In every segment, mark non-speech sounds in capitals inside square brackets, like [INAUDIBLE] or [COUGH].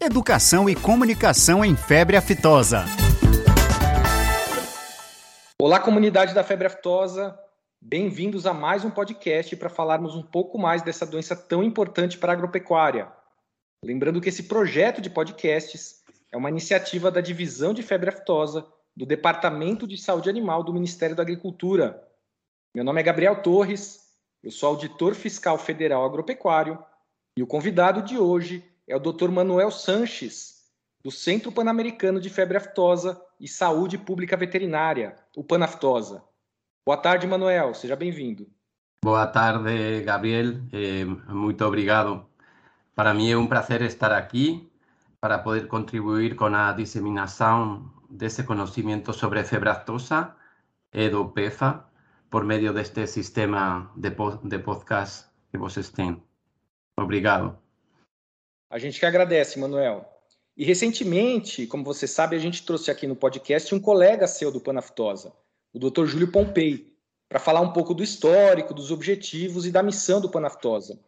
Educação e comunicação em febre aftosa. Olá, comunidade da febre aftosa. Bem-vindos a mais um podcast para falarmos um pouco mais dessa doença tão importante para a agropecuária. Lembrando que esse projeto de podcasts é uma iniciativa da Divisão de Febre Aftosa do Departamento de Saúde Animal do Ministério da Agricultura. Meu nome é Gabriel Torres, eu sou auditor fiscal federal agropecuário e o convidado de hoje é o Dr. Manuel Sanches, do Centro Pan-Americano de Febre Aftosa e Saúde Pública Veterinária, o Panaftosa. Boa tarde, Manuel, seja bem-vindo. Boa tarde, Gabriel, eh, muito obrigado. Para mim é um prazer estar aqui para poder contribuir com a disseminação desse conhecimento sobre febre aftosa e do PEFA por meio deste sistema de, de podcast que vocês têm. Obrigado. A gente que agradece, Manuel. E recentemente, como você sabe, a gente trouxe aqui no podcast um colega seu do Panaftosa, o Dr. Júlio Pompei, para falar um pouco do histórico, dos objetivos e da missão do Panaftosa.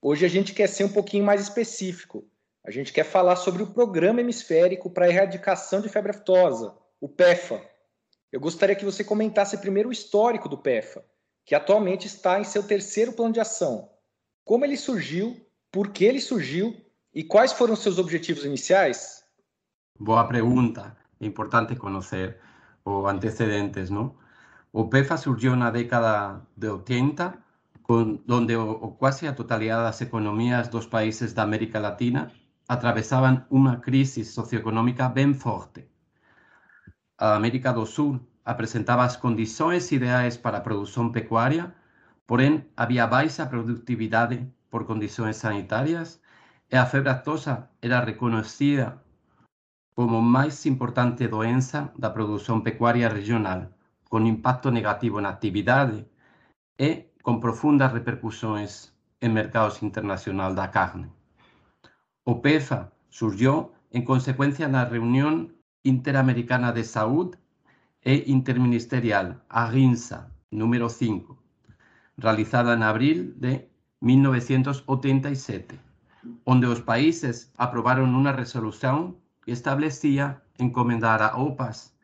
Hoje a gente quer ser um pouquinho mais específico. A gente quer falar sobre o Programa Hemisférico para a Erradicação de Febre Aftosa, o PEFA. Eu gostaria que você comentasse primeiro o histórico do PEFA, que atualmente está em seu terceiro plano de ação como ele surgiu, por que ele surgiu e quais foram seus objetivos iniciais? Boa pergunta. É importante conhecer os antecedentes, não? O PEFA surgiu na década de 80, com, onde o, quase a totalidade das economias dos países da América Latina atravessavam uma crise socioeconômica bem forte. A América do Sul apresentava as condições ideais para a produção pecuária Porém, había baixa productividade por condições sanitarias e a febre era reconhecida como máis importante doença da produção pecuária regional, con impacto negativo na actividade e con profundas repercussões en mercados internacional da carne. O PEFA surgiu en consecuencia na reunión interamericana de saúde e interministerial, a RINSA, número 5, realizada en abril de 1987, onde os países aprobaron unha resolución que establecía encomendar a OPAS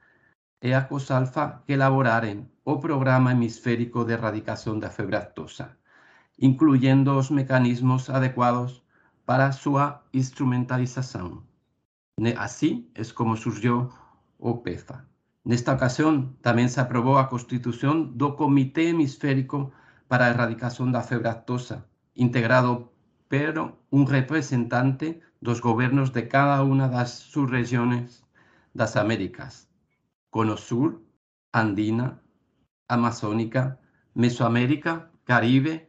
e a COSALFA que elaboraren o Programa Hemisférico de Erradicación da Febre Aftosa, incluyendo os mecanismos adecuados para súa instrumentalización. Así es como surgió o PEFA. Nesta ocasión tamén se aprobou a constitución do Comité Hemisférico para a erradicación da febre aftosa, integrado pero un representante dos gobernos de cada unha das subregiões das Américas, Cono Sur, Andina, Amazónica, Mesoamérica, Caribe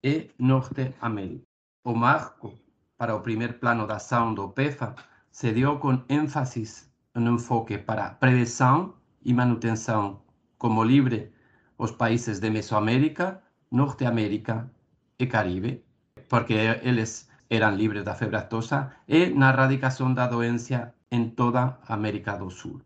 e Norte América. O marco para o primer plano da ação do PEFA se deu com énfasis no enfoque para prevenção e manutenção como livre os países de Mesoamérica Norteamérica e Caribe, porque eles eran libres da febre aftosa, e na erradicación da doença en toda América do Sur.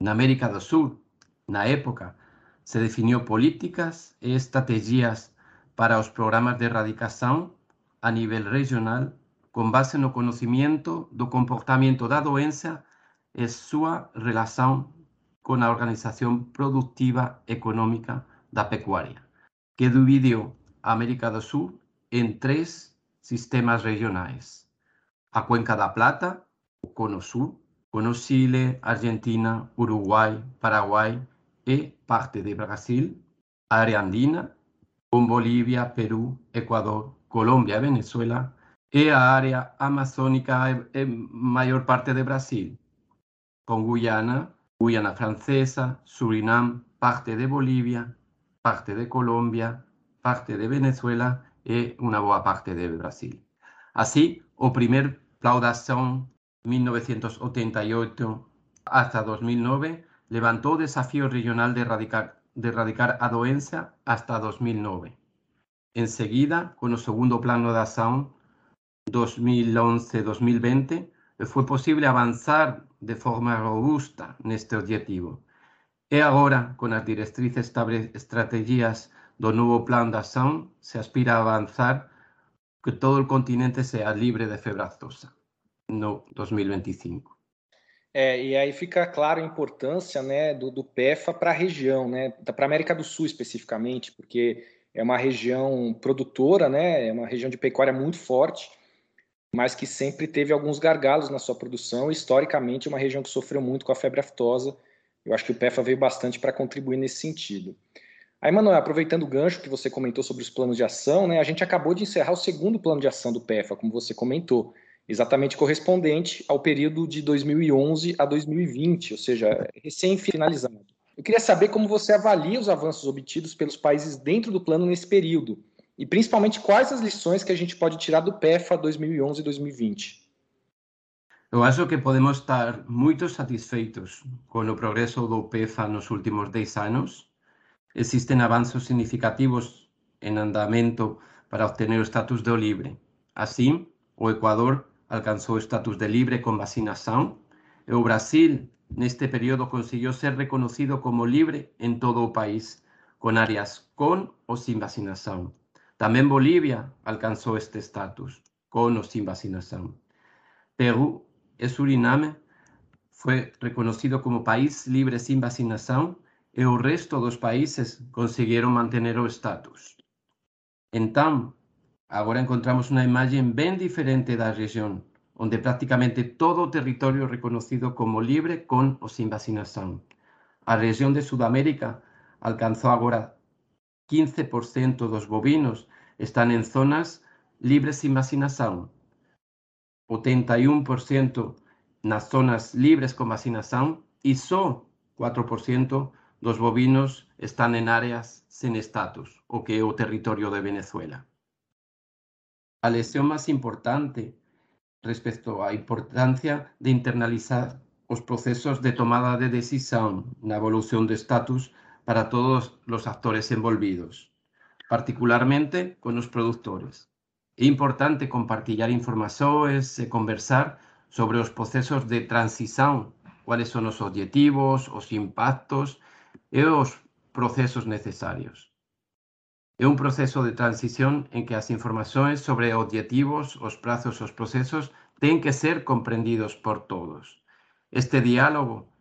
Na América do Sur, na época, se definiu políticas e estrategias para os programas de erradicação a nível regional com base no conhecimento do comportamento da doença e sua relação com a organização produtiva econômica da pecuária que dividiu a América do Sul em três sistemas regionais. A Cuenca da Plata, Cono Sul, Cono Chile, Argentina, Uruguai, Paraguai e parte de Brasil, área andina, com Bolívia, Peru, Equador, Colômbia e Venezuela, e a área amazônica e maior parte de Brasil, com Guiana, Guiana Francesa, Surinam, parte de Bolívia, parte de Colombia, parte de Venezuela e una boa parte de Brasil. Así, o primer de Acción 1988 hasta 2009 levantó o desafío regional de erradicar, de erradicar a doença hasta 2009. Enseguida, con o segundo plano de acción 2011-2020, foi posible avanzar de forma robusta neste objetivo E agora, con as directrices estrategias do novo plan de acción, se aspira a avanzar que todo o continente sea libre de febre aftosa. no 2025. É, e aí fica claro a importância né, do, do PEFA para a região, né, para a América do Sul especificamente, porque é uma região produtora, né, é uma região de pecuária muito forte, mas que sempre teve alguns gargalos na sua produção. Historicamente, é uma região que sofreu muito com a febre aftosa. Eu acho que o PEFA veio bastante para contribuir nesse sentido. Aí, Manuel, aproveitando o gancho que você comentou sobre os planos de ação, né, a gente acabou de encerrar o segundo plano de ação do PEFA, como você comentou exatamente correspondente ao período de 2011 a 2020, ou seja, recém-finalizado. Eu queria saber como você avalia os avanços obtidos pelos países dentro do plano nesse período, e principalmente quais as lições que a gente pode tirar do PEFA 2011 e 2020. Eu acho que podemos estar muito satisfeitos com o progresso do PEFA nos últimos 10 anos. Existem avanços significativos em andamento para obter o status de libre. Assim, o Ecuador alcanzó estatus de libre con vacinación e o Brasil neste período consiguió ser reconocido como libre en todo o país, con áreas con o sin vacinación. También Bolivia alcanzó este estatus, con o sin vacinación. Perú y Suriname fue reconocido como país libre sin vacinación y el resto de los países consiguieron mantener o estatus. Entonces, Ahora encontramos una imagen bien diferente de la región, donde prácticamente todo territorio reconocido como libre con o sin vacinación. La región de Sudamérica alcanzó ahora 15% de los bovinos están en zonas libres sin vacinación, 81% en las zonas libres con vacinación y solo 4% de los bovinos están en áreas sin estatus, o que el territorio de Venezuela. La lección más importante respecto a la importancia de internalizar los procesos de tomada de decisión la evolución de estatus para todos los actores envolvidos, particularmente con los productores. Es importante compartir informaciones y conversar sobre los procesos de transición, cuáles son los objetivos, los impactos y los procesos necesarios. É un proceso de transición en que as informacións sobre objetivos, os prazos os procesos ten que ser comprendidos por todos. Este diálogo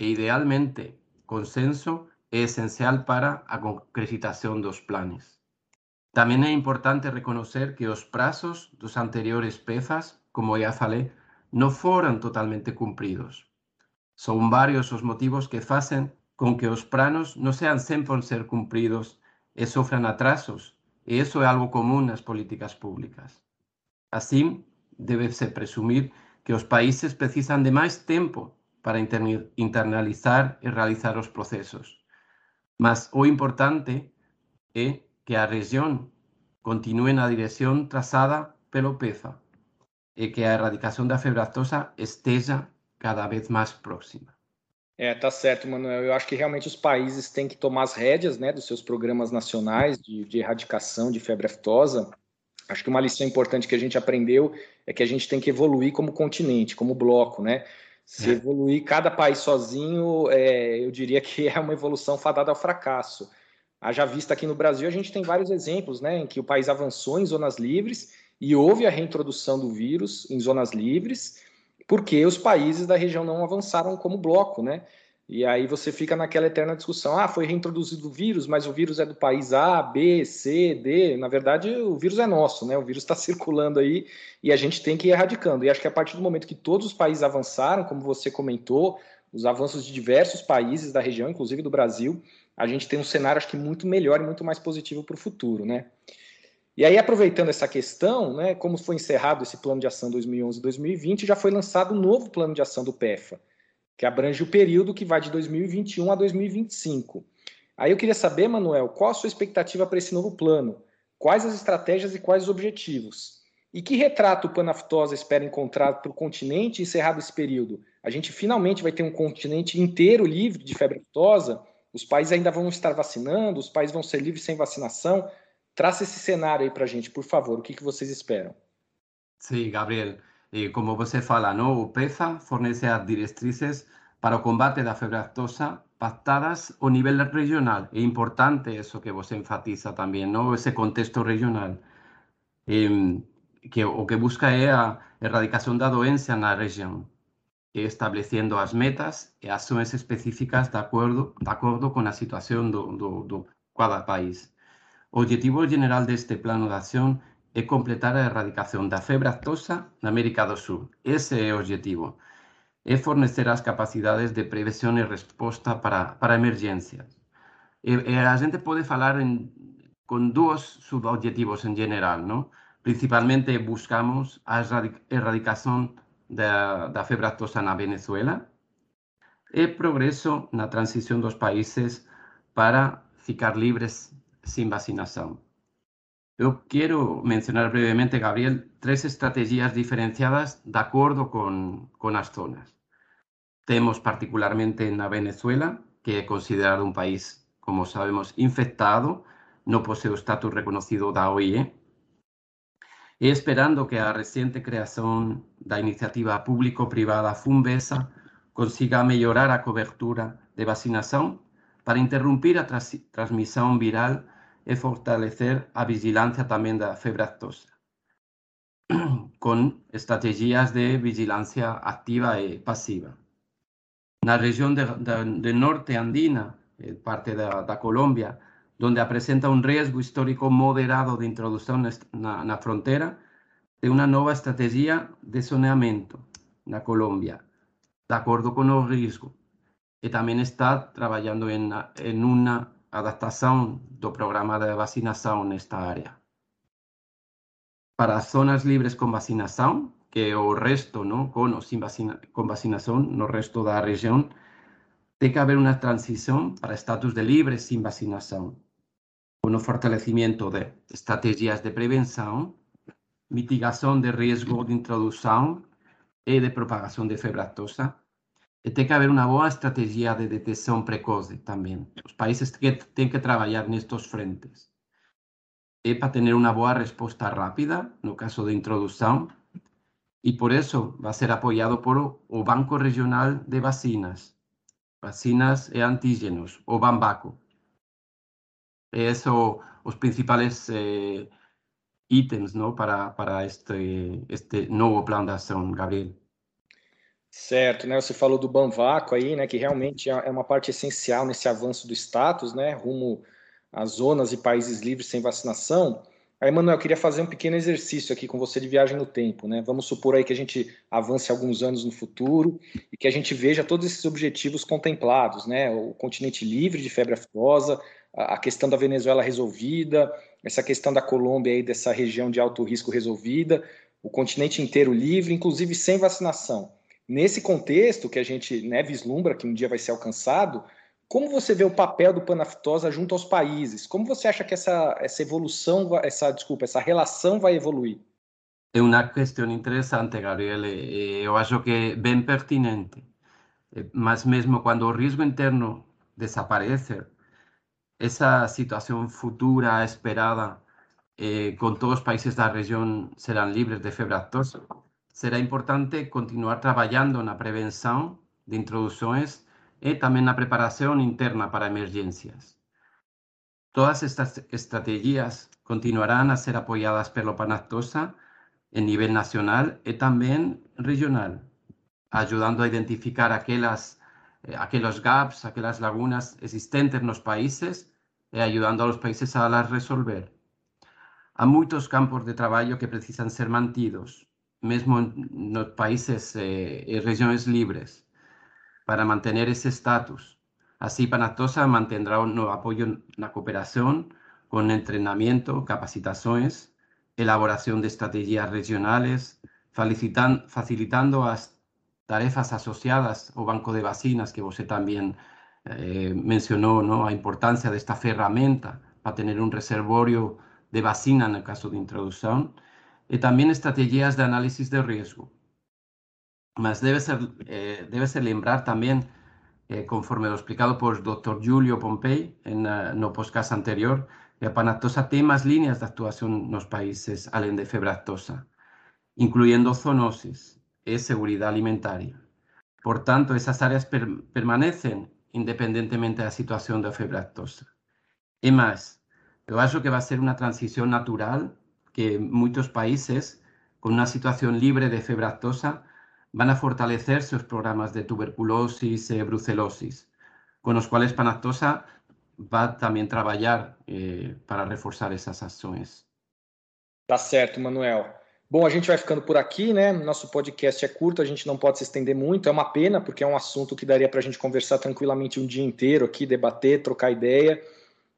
e idealmente consenso é esencial para a concretización dos planes. Tamén é importante reconocer que os prazos dos anteriores pezas, como ya falei, non foran totalmente cumpridos. Son varios os motivos que facen con que os planos non sean sempre ser cumpridos e sofran atrasos, e eso é algo común nas políticas públicas. Así, debe-se presumir que os países precisan de máis tempo para internalizar e realizar os procesos. Mas o importante é que a región continue na dirección trazada pelo PEFA e que a erradicación da febre aftosa esteja cada vez máis próxima. É, tá certo, Manuel. Eu acho que realmente os países têm que tomar as rédeas né, dos seus programas nacionais de, de erradicação de febre aftosa. Acho que uma lição importante que a gente aprendeu é que a gente tem que evoluir como continente, como bloco, né? Se é. evoluir cada país sozinho, é, eu diria que [LAUGHS] é uma evolução fadada ao fracasso. Haja vista aqui no Brasil, a gente tem vários exemplos, né, em que o país avançou em zonas livres e houve a reintrodução do vírus em zonas livres, porque os países da região não avançaram como bloco, né? E aí você fica naquela eterna discussão: ah, foi reintroduzido o vírus, mas o vírus é do país A, B, C, D. Na verdade, o vírus é nosso, né? O vírus está [LAUGHS] circulando aí e a gente tem que ir erradicando. E acho que a partir do momento que todos os países avançaram, como você comentou, os avanços de diversos países da região, inclusive do Brasil, a gente tem um cenário, acho que muito melhor e muito mais positivo para o futuro, né? E aí, aproveitando essa questão, né, como foi encerrado esse plano de ação 2011-2020, já foi lançado um novo plano de ação do PEFA, que abrange o período que vai de 2021 a 2025. Aí eu queria saber, Manuel, qual a sua expectativa para esse novo plano? Quais as estratégias e quais os objetivos? E que retrato o Panaftosa espera encontrar para o continente encerrado esse período? A gente finalmente vai ter um continente inteiro livre de febre aftosa? Os países ainda vão estar vacinando? Os países vão ser livres sem vacinação? Traça esse cenário aí para a gente, por favor. O que, que vocês esperam? Sim, Gabriel. E como você fala, não? o PEFA fornece as diretrizes para o combate da febre aftosa pactadas ao nível regional. É importante isso que você enfatiza também, não? esse contexto regional. Eh, que o que busca é a erradicación da doença na região, estabelecendo as metas e ações específicas de acordo, de acordo com a situação do, do, do cada país. O objetivo general deste plano de ação é completar a erradicação da febre aftosa na América do Sul. Esse é o objetivo. É fornecer as capacidades de prevenção e resposta para, para emergências. E, e a gente pode falar em, com dois subobjetivos em geral, não? Principalmente buscamos a erradicação da, da febre aftosa na Venezuela e progresso na transição dos países para ficar livres sem vacinação. Eu quero mencionar brevemente, Gabriel, três estratégias diferenciadas de acordo com, com as zonas. Temos particularmente na Venezuela, que é considerado um país, como sabemos, infectado, não possui o status reconhecido da OIE, e esperando que a reciente creación da iniciativa público-privada FUNBESA consiga mellorar a cobertura de vacinación para interrumpir a tras transmisión viral e fortalecer a vigilancia tamén da febre aftosa, [CLEARS THROAT] con estrategias de vigilancia activa e pasiva. Na región de, de, de norte andina, eh, parte da, da Colombia, donde presenta un riesgo histórico moderado de introducción na, na frontera de una nueva estrategia de saneamiento na Colombia, de acuerdo con o riesgo. E tamén está traballando en, en unha adaptación do programa de vacinación nesta área. Para as zonas libres con vacinación, que o resto, ¿no? con ou sin vacina, con vacinación no resto da región, ten que haber unha transición para estatus de libres sin vacinación con o fortalecimiento de estrategias de prevención, mitigación de riesgo de introducción e de propagación de febre ten que haber unha boa estrategia de detección precoce tamén. Os países que ten que traballar nestos frentes. E para tener unha boa resposta rápida no caso de introducción e por eso va a ser apoiado por o Banco Regional de Vacinas, Vacinas e Antígenos, o BAMBACO, eso os principales eh, itens não, para, para este, este novo plano de ação, Gabriel. Certo, né? Você falou do Banvaco aí, né? Que realmente é uma parte essencial nesse avanço do status, né? Rumo às zonas e países livres sem vacinação. Aí, Manuel, eu queria fazer um pequeno exercício aqui com você de viagem no tempo, né? Vamos supor aí que a gente avance alguns anos no futuro e que a gente veja todos esses objetivos contemplados, né? O continente livre de febre aftosa, a questão da Venezuela resolvida, essa questão da Colômbia aí dessa região de alto risco resolvida, o continente inteiro livre, inclusive sem vacinação. Nesse contexto que a gente né, vislumbra que um dia vai ser alcançado, como você vê o papel do Panaftosa junto aos países? Como você acha que essa, essa evolução, essa desculpa, essa relação vai evoluir? É uma questão interessante, Gabriel. Eu acho que é bem pertinente. Mas mesmo quando o risco interno desaparece, esa situación futura esperada eh, con todos os países da región serán libres de febre aftosa, será importante continuar traballando na prevención de introducciones e tamén na preparación interna para emergencias. Todas estas estrategias continuarán a ser apoyadas pelo Panactosa en nivel nacional e tamén regional, ayudando a identificar aquelas eh, aquellos gaps, aquellas lagunas existentes nos países e ayudando a los países a las resolver. Há muitos campos de traballo que precisan ser mantidos, mesmo nos países eh, e regiões libres, para manter esse status. Así, Panactosa mantendrá no apoio na cooperación con entrenamiento, capacitações, elaboración de estrategias regionales, facilitando as tarefas asociadas ao banco de vacinas que você también eh, mencionó, ¿no? a importancia de esta ferramenta para tener un reservorio de vacina en el caso de introducción, y también estrategias de análisis de riesgo. Mas debe ser, eh, debe ser lembrar también, eh, conforme lo explicado por el doctor Julio Pompei en uh, no podcast anterior, que a panactosa tiene más líneas de actuación en los países além de febre aftosa, incluyendo zoonosis, es seguridad alimentaria. Por tanto, esas áreas per permanecen independentemente da situación da febre aftosa. E máis, eu acho que vai ser unha transición natural que moitos países con una situación libre de febre aftosa van a fortalecer sus programas de tuberculosis y brucelosis, con los cuales Panactosa va también a trabalhar eh, para reforçar essas ações. Tá certo, Manuel. Bom, a gente vai ficando por aqui, né? Nosso podcast é curto, a gente não pode se estender muito. É uma pena, porque é um assunto que daria para a gente conversar tranquilamente um dia inteiro aqui, debater, trocar ideia.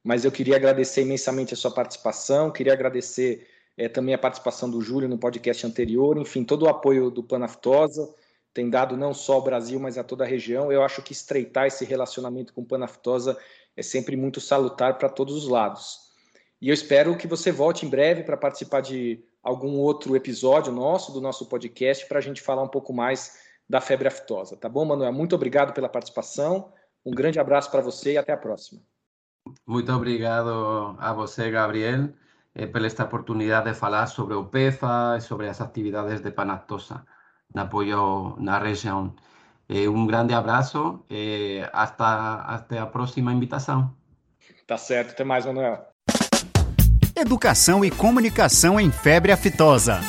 Mas eu queria agradecer imensamente a sua participação, queria agradecer é, também a participação do Júlio no podcast anterior, enfim, todo o apoio do Panaftosa tem dado não só ao Brasil, mas a toda a região. Eu acho que estreitar esse relacionamento com o Panaftosa é sempre muito salutar para todos os lados. E eu espero que você volte em breve para participar de algum outro episódio nosso, do nosso podcast, para a gente falar um pouco mais da febre aftosa. Tá bom, Manuel? Muito obrigado pela participação. Um grande abraço para você e até a próxima. Muito obrigado a você, Gabriel, eh, por esta oportunidade de falar sobre o PEFA e sobre as atividades de Panactosa no apoio na região. Eh, um grande abraço e eh, hasta, hasta a próxima invitação. Tá certo, até mais, Manuel. Educação e comunicação em febre aftosa.